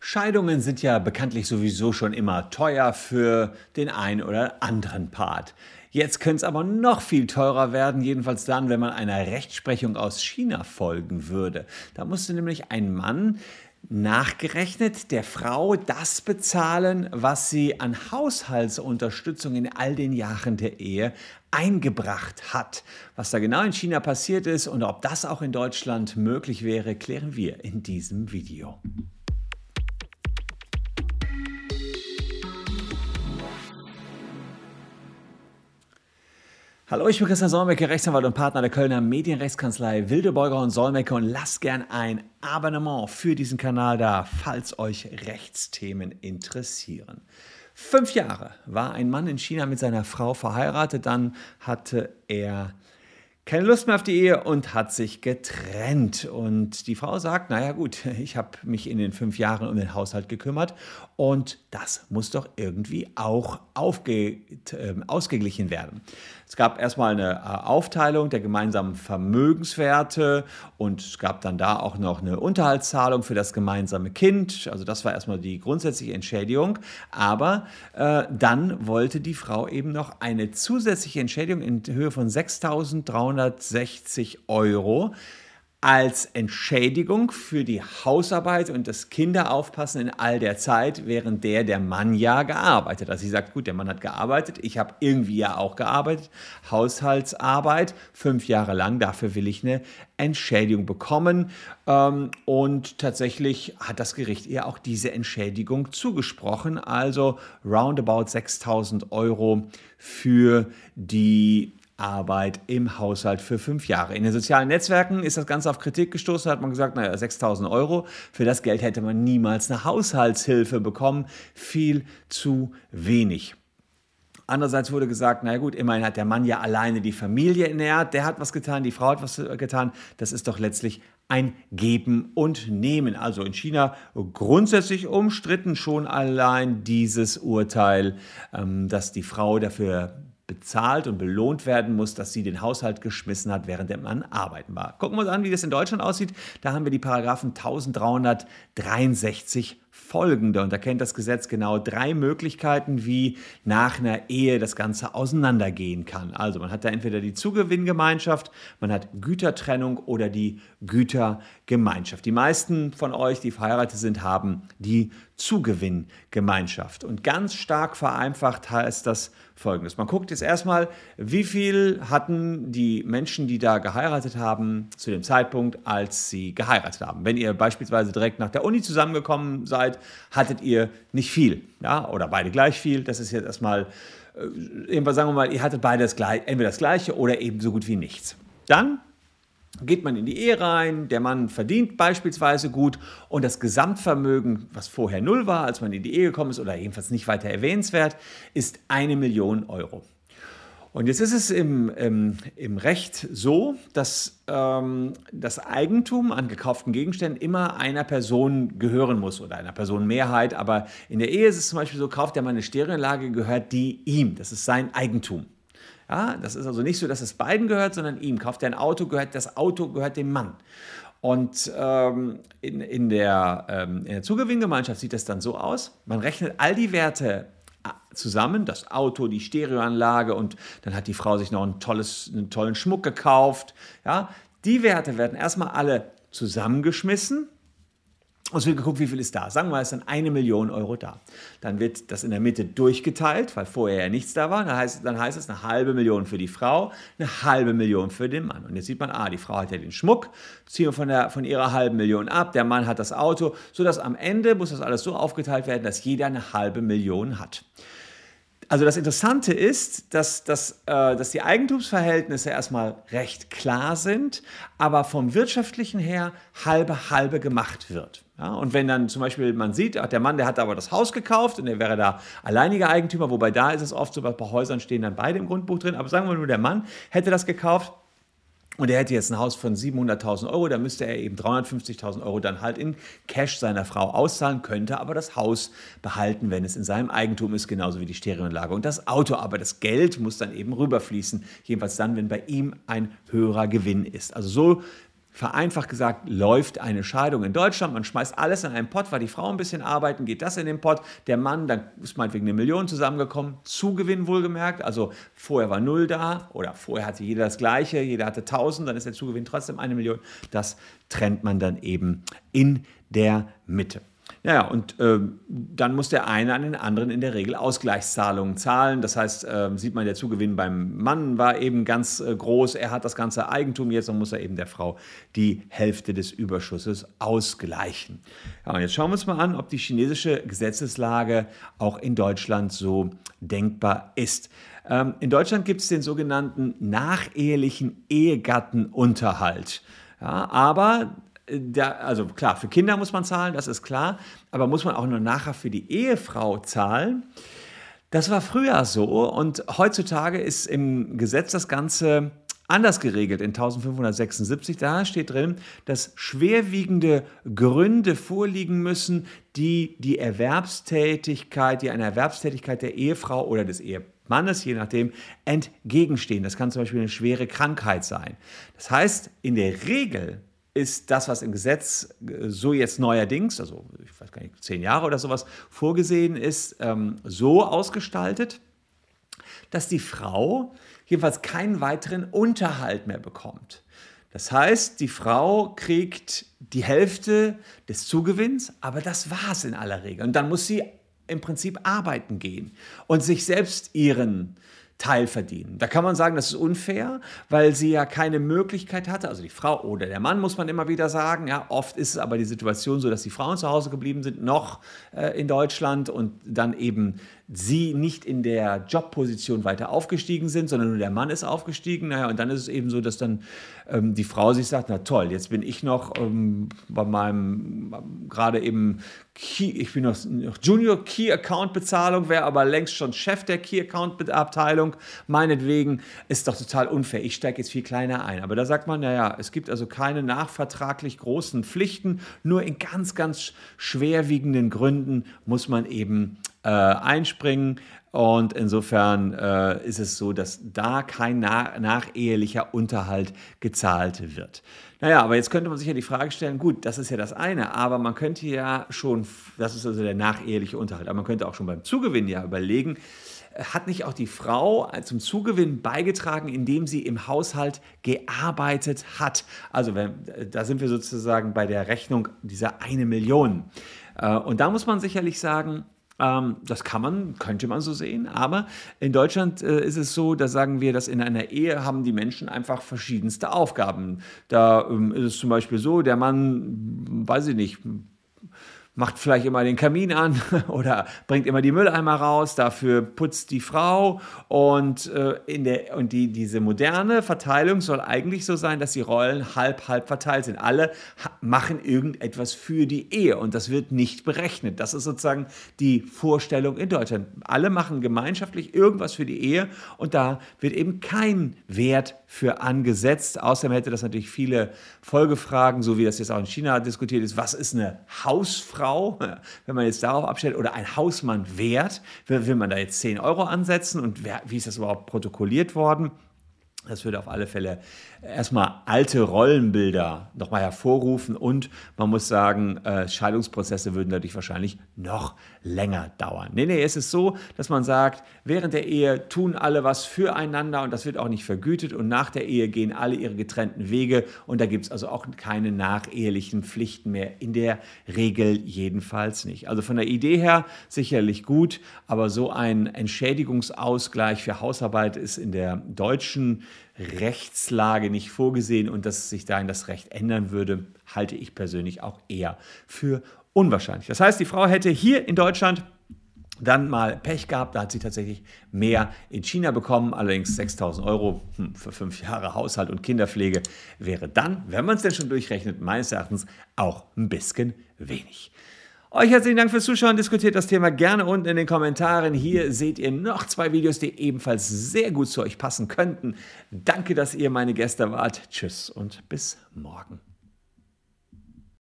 Scheidungen sind ja bekanntlich sowieso schon immer teuer für den einen oder anderen Part. Jetzt könnte es aber noch viel teurer werden, jedenfalls dann, wenn man einer Rechtsprechung aus China folgen würde. Da musste nämlich ein Mann nachgerechnet der Frau das bezahlen, was sie an Haushaltsunterstützung in all den Jahren der Ehe eingebracht hat. Was da genau in China passiert ist und ob das auch in Deutschland möglich wäre, klären wir in diesem Video. Hallo, ich bin Christian Solmecke, Rechtsanwalt und Partner der Kölner Medienrechtskanzlei Wildebeuger und Solmecke und lasst gern ein Abonnement für diesen Kanal da, falls euch Rechtsthemen interessieren. Fünf Jahre war ein Mann in China mit seiner Frau verheiratet, dann hatte er keine Lust mehr auf die Ehe und hat sich getrennt. Und die Frau sagt, naja gut, ich habe mich in den fünf Jahren um den Haushalt gekümmert und das muss doch irgendwie auch aufge, äh, ausgeglichen werden. Es gab erstmal eine äh, Aufteilung der gemeinsamen Vermögenswerte und es gab dann da auch noch eine Unterhaltszahlung für das gemeinsame Kind. Also das war erstmal die grundsätzliche Entschädigung. Aber äh, dann wollte die Frau eben noch eine zusätzliche Entschädigung in Höhe von 6.360 Euro als Entschädigung für die Hausarbeit und das Kinderaufpassen in all der Zeit, während der der Mann ja gearbeitet. Also sie sagt, gut, der Mann hat gearbeitet, ich habe irgendwie ja auch gearbeitet, Haushaltsarbeit, fünf Jahre lang, dafür will ich eine Entschädigung bekommen. Ähm, und tatsächlich hat das Gericht ihr auch diese Entschädigung zugesprochen, also roundabout 6000 Euro für die Arbeit im Haushalt für fünf Jahre. In den sozialen Netzwerken ist das Ganze auf Kritik gestoßen, hat man gesagt, naja, 6000 Euro, für das Geld hätte man niemals eine Haushaltshilfe bekommen, viel zu wenig. Andererseits wurde gesagt, naja gut, immerhin hat der Mann ja alleine die Familie ernährt, der hat was getan, die Frau hat was getan, das ist doch letztlich ein Geben und Nehmen. Also in China grundsätzlich umstritten schon allein dieses Urteil, ähm, dass die Frau dafür bezahlt und belohnt werden muss, dass sie den Haushalt geschmissen hat, während der Mann arbeiten war. Gucken wir uns an, wie das in Deutschland aussieht. Da haben wir die Paragraphen 1363 folgende. Und da kennt das Gesetz genau drei Möglichkeiten, wie nach einer Ehe das Ganze auseinandergehen kann. Also man hat da entweder die Zugewinngemeinschaft, man hat Gütertrennung oder die Gütergemeinschaft. Die meisten von euch, die verheiratet sind, haben die Zugewinngemeinschaft. Und ganz stark vereinfacht heißt das folgendes. Man guckt jetzt erstmal, wie viel hatten die Menschen, die da geheiratet haben, zu dem Zeitpunkt, als sie geheiratet haben. Wenn ihr beispielsweise direkt nach der Uni zusammengekommen seid, hattet ihr nicht viel, ja, oder beide gleich viel. Das ist jetzt erstmal, äh, sagen wir mal, ihr hattet beide das entweder das gleiche oder eben so gut wie nichts. Dann geht man in die Ehe rein, der Mann verdient beispielsweise gut und das Gesamtvermögen, was vorher null war, als man in die Ehe gekommen ist oder jedenfalls nicht weiter erwähnenswert, ist eine Million Euro. Und jetzt ist es im, im, im Recht so, dass ähm, das Eigentum an gekauften Gegenständen immer einer Person gehören muss oder einer Personenmehrheit. Aber in der Ehe ist es zum Beispiel so, kauft der Mann eine Stereoanlage, gehört die ihm. Das ist sein Eigentum. Ja, das ist also nicht so, dass es beiden gehört, sondern ihm. Kauft er ein Auto, gehört das Auto gehört dem Mann. Und ähm, in, in, der, ähm, in der Zugewinngemeinschaft sieht es dann so aus, man rechnet all die Werte zusammen, das Auto, die Stereoanlage und dann hat die Frau sich noch ein tolles, einen tollen Schmuck gekauft. Ja, die Werte werden erstmal alle zusammengeschmissen es wird geguckt, wie viel ist da. Sagen wir es sind eine Million Euro da. Dann wird das in der Mitte durchgeteilt, weil vorher ja nichts da war. Dann heißt, dann heißt es eine halbe Million für die Frau, eine halbe Million für den Mann. Und jetzt sieht man, ah, die Frau hat ja den Schmuck, ziehen wir von, der, von ihrer halben Million ab, der Mann hat das Auto, sodass am Ende muss das alles so aufgeteilt werden, dass jeder eine halbe Million hat. Also das Interessante ist, dass, dass, äh, dass die Eigentumsverhältnisse erstmal recht klar sind, aber vom wirtschaftlichen her halbe halbe gemacht wird. Ja, und wenn dann zum Beispiel man sieht, ach, der Mann, der hat aber das Haus gekauft und der wäre da alleiniger Eigentümer, wobei da ist es oft so, bei Häusern stehen dann beide im Grundbuch drin, aber sagen wir nur, der Mann hätte das gekauft, und er hätte jetzt ein Haus von 700.000 Euro, da müsste er eben 350.000 Euro dann halt in Cash seiner Frau auszahlen, könnte aber das Haus behalten, wenn es in seinem Eigentum ist, genauso wie die Stereoanlage und das Auto. Aber das Geld muss dann eben rüberfließen, jedenfalls dann, wenn bei ihm ein höherer Gewinn ist. Also so vereinfacht gesagt, läuft eine Scheidung in Deutschland. Man schmeißt alles in einen Pott, weil die Frau ein bisschen arbeiten, geht das in den Pott. Der Mann, dann ist meinetwegen eine Million zusammengekommen, Zugewinn wohlgemerkt. Also vorher war null da oder vorher hatte jeder das Gleiche, jeder hatte 1000, dann ist der Zugewinn trotzdem eine Million. Das trennt man dann eben in der Mitte. Naja, und äh, dann muss der eine an den anderen in der Regel Ausgleichszahlungen zahlen. Das heißt, äh, sieht man, der Zugewinn beim Mann war eben ganz äh, groß. Er hat das ganze Eigentum jetzt und muss er eben der Frau die Hälfte des Überschusses ausgleichen. Ja, und jetzt schauen wir uns mal an, ob die chinesische Gesetzeslage auch in Deutschland so denkbar ist. Ähm, in Deutschland gibt es den sogenannten nachehelichen Ehegattenunterhalt. Ja, aber der, also klar, für Kinder muss man zahlen, das ist klar, aber muss man auch nur nachher für die Ehefrau zahlen? Das war früher so und heutzutage ist im Gesetz das Ganze anders geregelt in 1576. Da steht drin, dass schwerwiegende Gründe vorliegen müssen, die die Erwerbstätigkeit, die eine Erwerbstätigkeit der Ehefrau oder des Ehemannes, je nachdem, entgegenstehen. Das kann zum Beispiel eine schwere Krankheit sein. Das heißt, in der Regel ist das, was im Gesetz äh, so jetzt neuerdings, also ich weiß gar nicht, zehn Jahre oder sowas, vorgesehen ist, ähm, so ausgestaltet, dass die Frau jedenfalls keinen weiteren Unterhalt mehr bekommt. Das heißt, die Frau kriegt die Hälfte des Zugewinns, aber das war es in aller Regel. Und dann muss sie im Prinzip arbeiten gehen und sich selbst ihren Teil verdienen. Da kann man sagen, das ist unfair, weil sie ja keine Möglichkeit hatte, also die Frau oder der Mann muss man immer wieder sagen, ja, oft ist es aber die Situation so, dass die Frauen zu Hause geblieben sind, noch äh, in Deutschland und dann eben sie nicht in der Jobposition weiter aufgestiegen sind, sondern nur der Mann ist aufgestiegen. Naja, und dann ist es eben so, dass dann ähm, die Frau sich sagt, na toll, jetzt bin ich noch ähm, bei meinem, gerade eben, Key, ich bin noch, noch Junior Key Account Bezahlung, wäre aber längst schon Chef der Key Account Abteilung. Meinetwegen ist doch total unfair. Ich steige jetzt viel kleiner ein. Aber da sagt man, naja, es gibt also keine nachvertraglich großen Pflichten, nur in ganz, ganz schwerwiegenden Gründen muss man eben äh, einspringen. Und insofern äh, ist es so, dass da kein nach nachehelicher Unterhalt gezahlt wird. Naja, aber jetzt könnte man sich ja die Frage stellen, gut, das ist ja das eine, aber man könnte ja schon, das ist also der nacheheliche Unterhalt, aber man könnte auch schon beim Zugewinn ja überlegen, hat nicht auch die Frau zum Zugewinn beigetragen, indem sie im Haushalt gearbeitet hat? Also wenn, da sind wir sozusagen bei der Rechnung dieser eine Million. Äh, und da muss man sicherlich sagen, ähm, das kann man, könnte man so sehen, aber in Deutschland äh, ist es so, da sagen wir, dass in einer Ehe haben die Menschen einfach verschiedenste Aufgaben. Da ähm, ist es zum Beispiel so, der Mann, weiß ich nicht, macht vielleicht immer den Kamin an oder bringt immer die Mülleimer raus, dafür putzt die Frau und, äh, in der, und die, diese moderne Verteilung soll eigentlich so sein, dass die Rollen halb, halb verteilt sind. Alle machen irgendetwas für die Ehe und das wird nicht berechnet. Das ist sozusagen die Vorstellung in Deutschland. Alle machen gemeinschaftlich irgendwas für die Ehe und da wird eben kein Wert für angesetzt. Außerdem hätte das natürlich viele Folgefragen, so wie das jetzt auch in China diskutiert ist. Was ist eine Hausfrau, wenn man jetzt darauf abstellt, oder ein Hausmann wert? Will, will man da jetzt 10 Euro ansetzen und wer, wie ist das überhaupt protokolliert worden? Das würde auf alle Fälle erstmal alte Rollenbilder nochmal hervorrufen und man muss sagen, äh, Scheidungsprozesse würden dadurch wahrscheinlich noch länger dauern. Nee, nee, es ist so, dass man sagt, während der Ehe tun alle was füreinander und das wird auch nicht vergütet und nach der Ehe gehen alle ihre getrennten Wege und da gibt es also auch keine nachehelichen Pflichten mehr, in der Regel jedenfalls nicht. Also von der Idee her sicherlich gut, aber so ein Entschädigungsausgleich für Hausarbeit ist in der deutschen Rechtslage nicht vorgesehen und dass sich dahin das Recht ändern würde, halte ich persönlich auch eher für unwahrscheinlich. Das heißt, die Frau hätte hier in Deutschland dann mal Pech gehabt, da hat sie tatsächlich mehr in China bekommen, allerdings 6000 Euro hm, für fünf Jahre Haushalt und Kinderpflege wäre dann, wenn man es denn schon durchrechnet, meines Erachtens auch ein bisschen wenig. Euch herzlichen Dank fürs Zuschauen. Diskutiert das Thema gerne unten in den Kommentaren. Hier seht ihr noch zwei Videos, die ebenfalls sehr gut zu euch passen könnten. Danke, dass ihr meine Gäste wart. Tschüss und bis morgen.